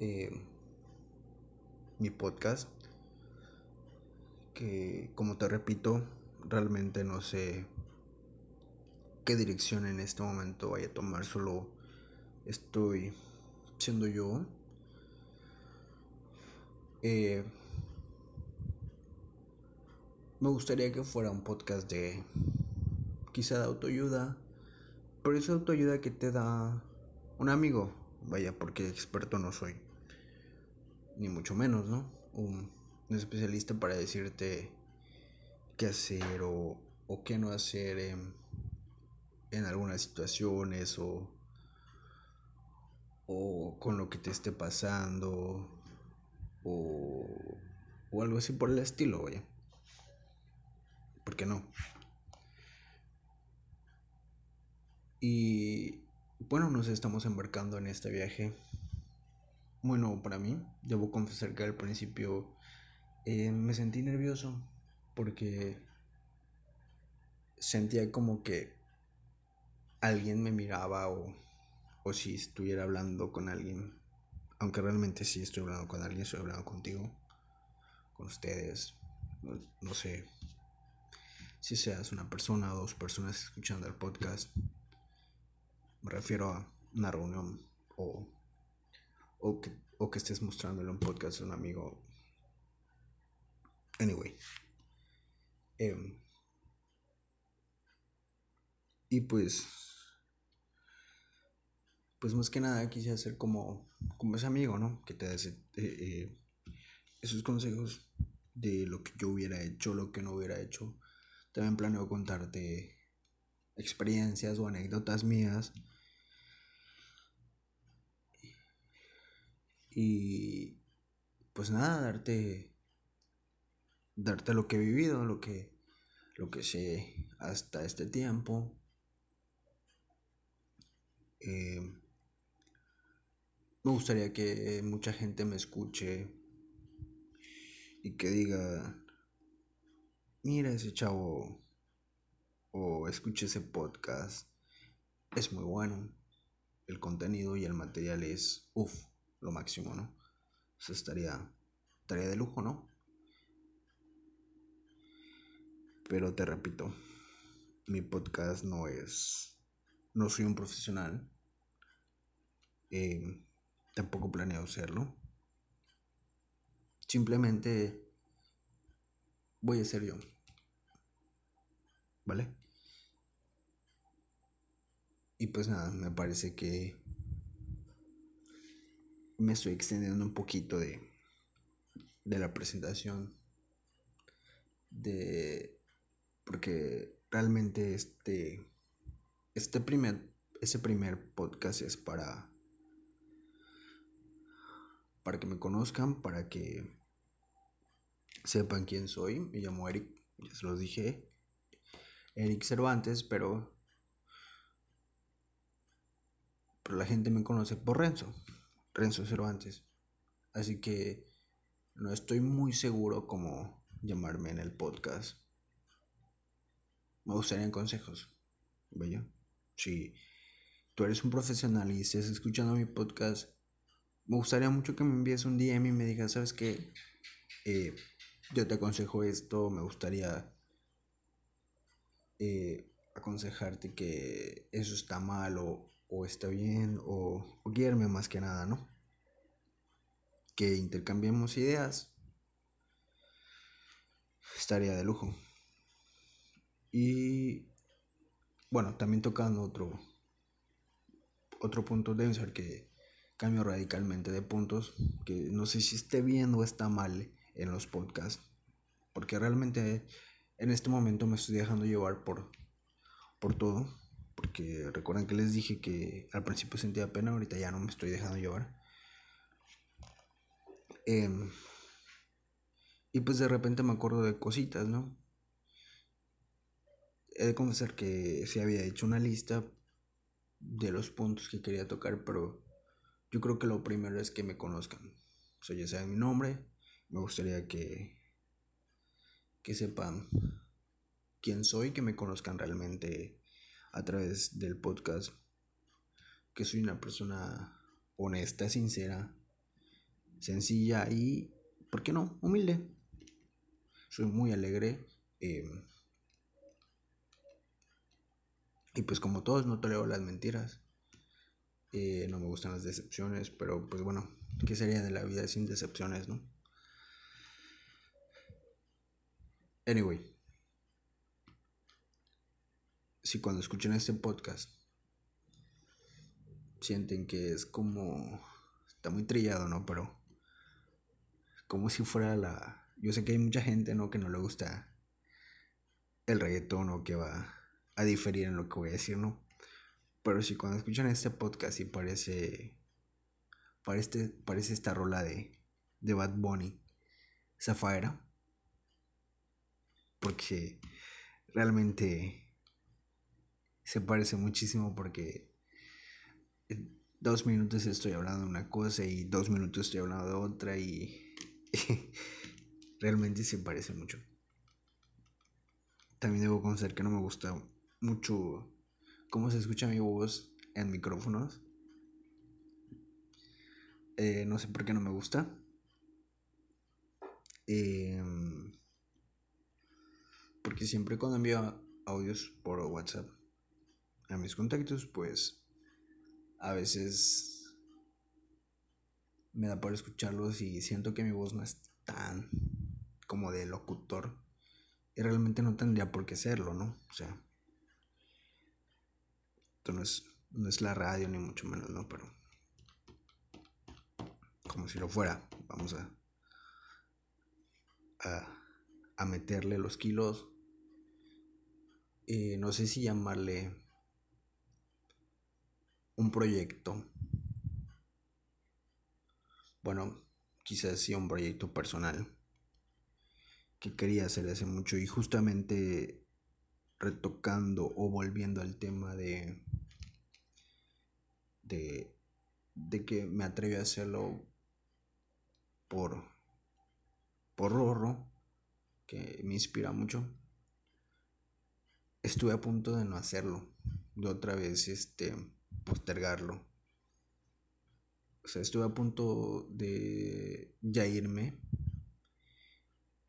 eh, mi podcast. Que como te repito, realmente no sé qué dirección en este momento vaya a tomar. Solo estoy siendo yo. Eh, me gustaría que fuera un podcast de quizá de autoayuda, pero esa autoayuda que te da un amigo, vaya, porque experto no soy, ni mucho menos, ¿no? Un, especialista para decirte qué hacer o, o qué no hacer en, en algunas situaciones o, o con lo que te esté pasando o, o algo así por el estilo, vaya. ¿Por qué no? Y bueno, nos estamos embarcando en este viaje. Bueno, para mí, debo confesar que al principio eh, me sentí nervioso porque sentía como que alguien me miraba o, o si estuviera hablando con alguien. Aunque realmente sí estoy hablando con alguien, estoy hablando contigo, con ustedes, no, no sé si seas una persona o dos personas escuchando el podcast. Me refiero a una reunión o, o, que, o que estés mostrándole un podcast a un amigo. Anyway. Eh, y pues. Pues más que nada quise hacer como, como ese amigo, ¿no? Que te da eh, eh, esos consejos de lo que yo hubiera hecho, lo que no hubiera hecho. También planeo contarte experiencias o anécdotas mías Y pues nada, darte darte lo que he vivido, lo que lo que sé hasta este tiempo. Eh, me gustaría que mucha gente me escuche y que diga, mira ese chavo o escuche ese podcast, es muy bueno. El contenido y el material es, uff, lo máximo, ¿no? Eso estaría, estaría de lujo, ¿no? Pero te repito, mi podcast no es, no soy un profesional, eh, tampoco planeo serlo. Simplemente voy a ser yo. ¿Vale? Y pues nada, me parece que me estoy extendiendo un poquito de, de la presentación. De. Porque realmente este. Este primer. Ese primer podcast es para. Para que me conozcan, para que sepan quién soy. Me llamo Eric, ya se los dije. Eric Cervantes, pero. Pero la gente me conoce por Renzo. Renzo Cervantes. Así que no estoy muy seguro cómo llamarme en el podcast. Me gustarían consejos. ¿Bello? Si tú eres un profesional y estás escuchando mi podcast, me gustaría mucho que me envíes un DM y me digas, ¿sabes qué? Eh, yo te aconsejo esto, me gustaría eh, aconsejarte que eso está mal o o está bien o, o guiarme más que nada, ¿no? Que intercambiemos ideas. Estaría de lujo. Y bueno, también tocando otro otro punto de ser que cambio radicalmente de puntos, que no sé si esté bien o está mal en los podcasts, porque realmente en este momento me estoy dejando llevar por por todo porque recuerden que les dije que al principio sentía pena, ahorita ya no me estoy dejando llevar. Em, y pues de repente me acuerdo de cositas, ¿no? He de confesar que sí había hecho una lista de los puntos que quería tocar, pero yo creo que lo primero es que me conozcan. O sea, ya saben mi nombre, me gustaría que, que sepan quién soy, que me conozcan realmente a través del podcast que soy una persona honesta, sincera, sencilla y, ¿por qué no?, humilde. Soy muy alegre. Em, y pues como todos, no tolero las mentiras. Eh, no me gustan las decepciones, pero pues bueno, ¿qué sería de la vida sin decepciones, no? Anyway, si cuando escuchen este podcast sienten que es como está muy trillado, ¿no? Pero como si fuera la yo sé que hay mucha gente, ¿no? que no le gusta el reggaetón o que va a diferir en lo que voy a decir, ¿no? Pero si cuando escuchan este podcast y parece parece, parece esta rola de, de Bad Bunny, Zafaira, porque realmente se parece muchísimo porque en dos minutos estoy hablando de una cosa y dos minutos estoy hablando de otra y realmente se parece mucho. También debo conocer que no me gusta mucho cómo se escucha mi voz en micrófonos. Eh, no sé por qué no me gusta. Eh, porque siempre cuando envío audios por WhatsApp a mis contactos, pues a veces me da por escucharlos y siento que mi voz no es tan como de locutor. Y realmente no tendría por qué serlo, ¿no? O sea, esto no es, no es la radio ni mucho menos, ¿no? Pero como si lo fuera, vamos a, a, a meterle los kilos eh, no sé si llamarle un proyecto. Bueno, quizás sí un proyecto personal que quería hacer hace mucho y justamente retocando o volviendo al tema de de, de que me atreví a hacerlo por por Rorro que me inspira mucho estuve a punto de no hacerlo, de otra vez este, postergarlo. O sea, estuve a punto de ya irme,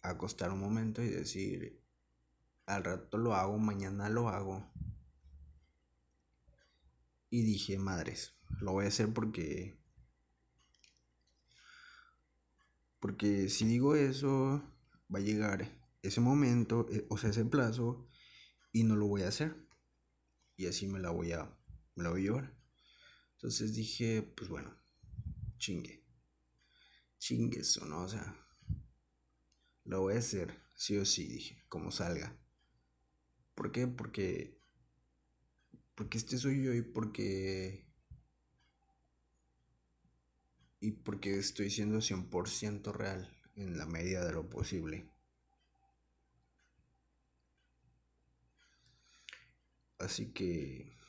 a acostar un momento y decir, al rato lo hago, mañana lo hago. Y dije, madres, lo voy a hacer porque... Porque si digo eso, va a llegar ese momento, eh, o sea, ese plazo, y no lo voy a hacer. Y así me la voy a, me la voy a llevar. Entonces dije, pues bueno, chingue. Chingue eso, ¿no? O sea, lo voy a hacer, sí o sí, dije, como salga. ¿Por qué? Porque, porque este soy yo y porque... Y porque estoy siendo 100% real en la medida de lo posible. Así que...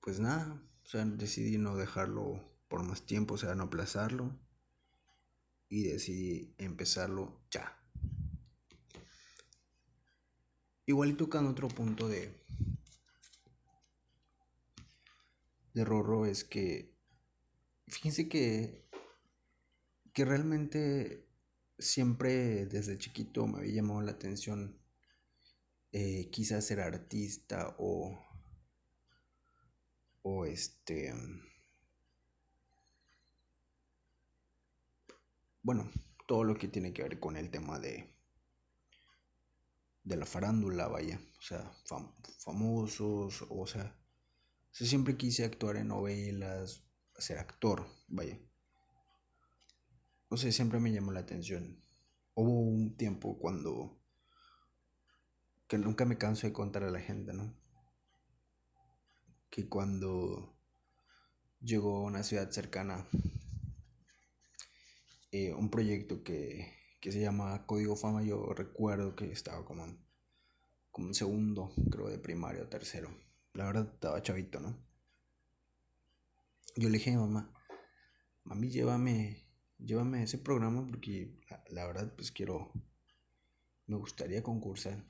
Pues nada, o sea, decidí no dejarlo por más tiempo, o sea, no aplazarlo. Y decidí empezarlo ya. Igual y tocando otro punto de, de Rorro es que, fíjense que, que realmente siempre desde chiquito me había llamado la atención eh, quizás ser artista o o este bueno todo lo que tiene que ver con el tema de de la farándula vaya o sea famosos o sea, siempre quise actuar en novelas ser actor vaya no sé, siempre me llamó la atención. Hubo un tiempo cuando que nunca me canso de contar a la gente, ¿no? Que cuando llegó a una ciudad cercana eh, un proyecto que, que, se llama Código Fama, yo recuerdo que estaba como, como en segundo, creo, de primaria o tercero. La verdad estaba chavito, ¿no? Yo le dije a mi mamá, mami, llévame llévame ese programa porque la, verdad pues quiero, me gustaría concursar.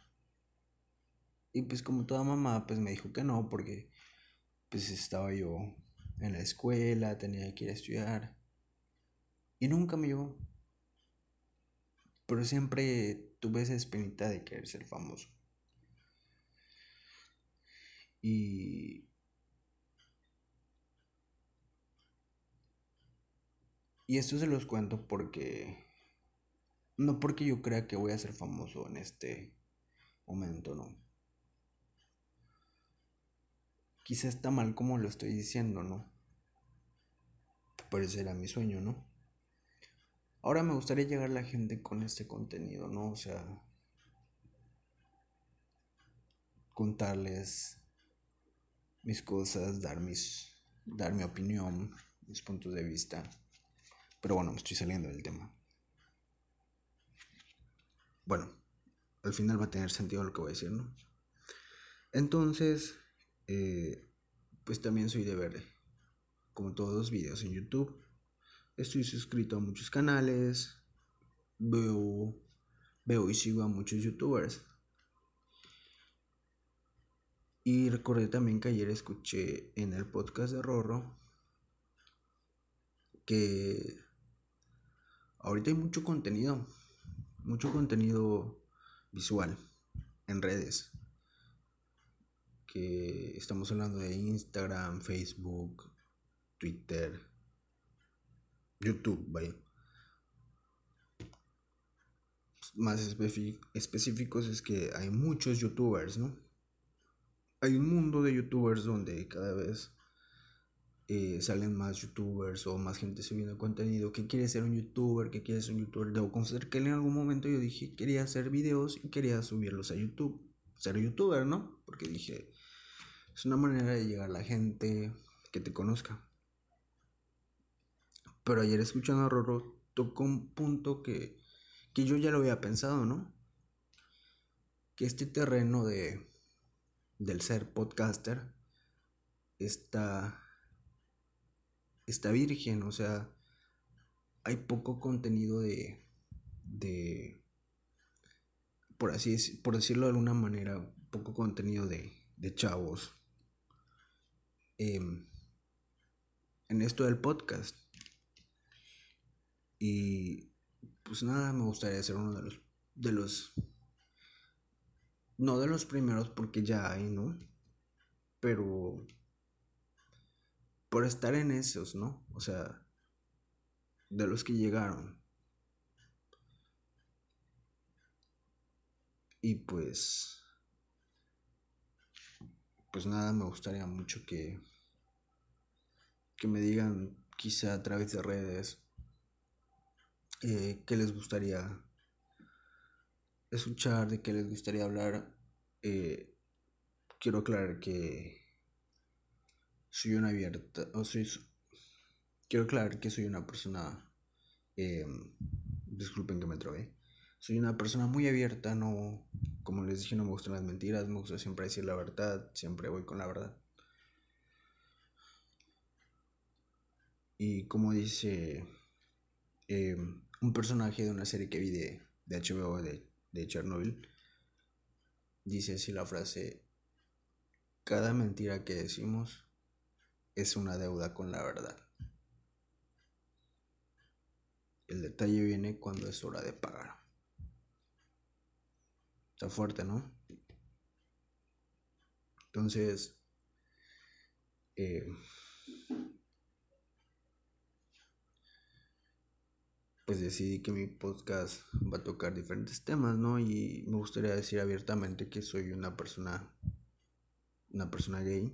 Y pues como toda mamá pues me dijo que no porque pues estaba yo en la escuela, tenía que ir a estudiar. Y nunca me llevó. Pero siempre tuve esa espinita de querer ser famoso. Y... Y esto se los cuento porque... No porque yo crea que voy a ser famoso en este momento, no. Quizá está mal como lo estoy diciendo, ¿no? Pero ese era mi sueño, ¿no? Ahora me gustaría llegar a la gente con este contenido, ¿no? O sea, contarles mis cosas, dar mis dar mi opinión, mis puntos de vista. Pero bueno, me estoy saliendo del tema. Bueno, al final va a tener sentido lo que voy a decir, ¿no? Entonces, eh, pues también soy de ver, como todos los videos en YouTube. Estoy suscrito a muchos canales, veo, veo y sigo a muchos youtubers. Y recordé también que ayer escuché en el podcast de Rorro que ahorita hay mucho contenido, mucho contenido visual en redes que estamos hablando de Instagram, Facebook, Twitter, YouTube, vaya. Más específicos es que hay muchos youtubers, ¿no? Hay un mundo de youtubers donde cada vez eh, salen más youtubers o más gente subiendo contenido. que quiere ser un youtuber? que quiere ser un youtuber? Debo confesar que en algún momento yo dije quería hacer videos y quería subirlos a YouTube. Ser youtuber, ¿no? Porque dije, es una manera de llegar a la gente que te conozca. Pero ayer escuchando a Roro tocó un punto que, que yo ya lo había pensado, ¿no? Que este terreno de del ser podcaster está está virgen, o sea, hay poco contenido de de por así por decirlo de alguna manera, poco contenido de de chavos Em, en esto del podcast. Y pues nada, me gustaría ser uno de los, de los, no de los primeros porque ya hay, ¿no? Pero por estar en esos, ¿no? O sea, de los que llegaron. Y pues, pues nada, me gustaría mucho que que me digan quizá a través de redes eh, qué les gustaría escuchar, de qué les gustaría hablar. Eh, quiero aclarar que soy una abierta, o soy, quiero aclarar que soy una persona, eh, disculpen que me trobé, soy una persona muy abierta, no, como les dije, no me gustan las mentiras, me gusta siempre decir la verdad, siempre voy con la verdad. Y como dice eh, un personaje de una serie que vi de, HBO de, de Chernobyl, dice así la frase, cada mentira que decimos es una deuda con la verdad. El detalle viene cuando es hora de pagar. Está fuerte, ¿no? Entonces, eh, pues decidí que mi podcast va a tocar diferentes temas, ¿no? Y me gustaría decir abiertamente que soy una persona, una persona gay.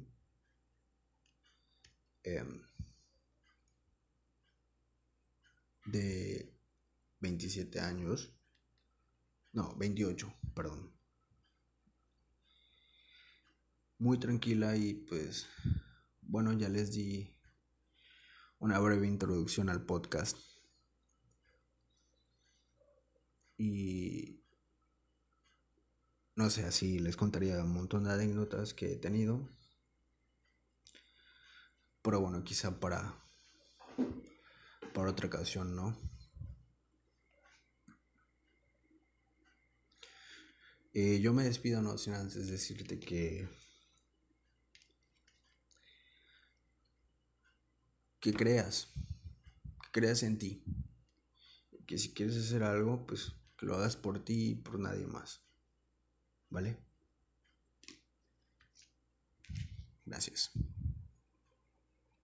Em, de 27 años. No, 28, perdón. Muy tranquila y pues, bueno, ya les di una breve introducción al podcast. Y no sé, así les contaría un montón de anécdotas que he tenido. Pero bueno, quizá para, para otra ocasión, ¿no? Eh, yo me despido, no sin antes decirte que que creas, que creas en ti. Que si quieres hacer algo, pues que lo hagas por ti y por nadie más. ¿Vale? Gracias.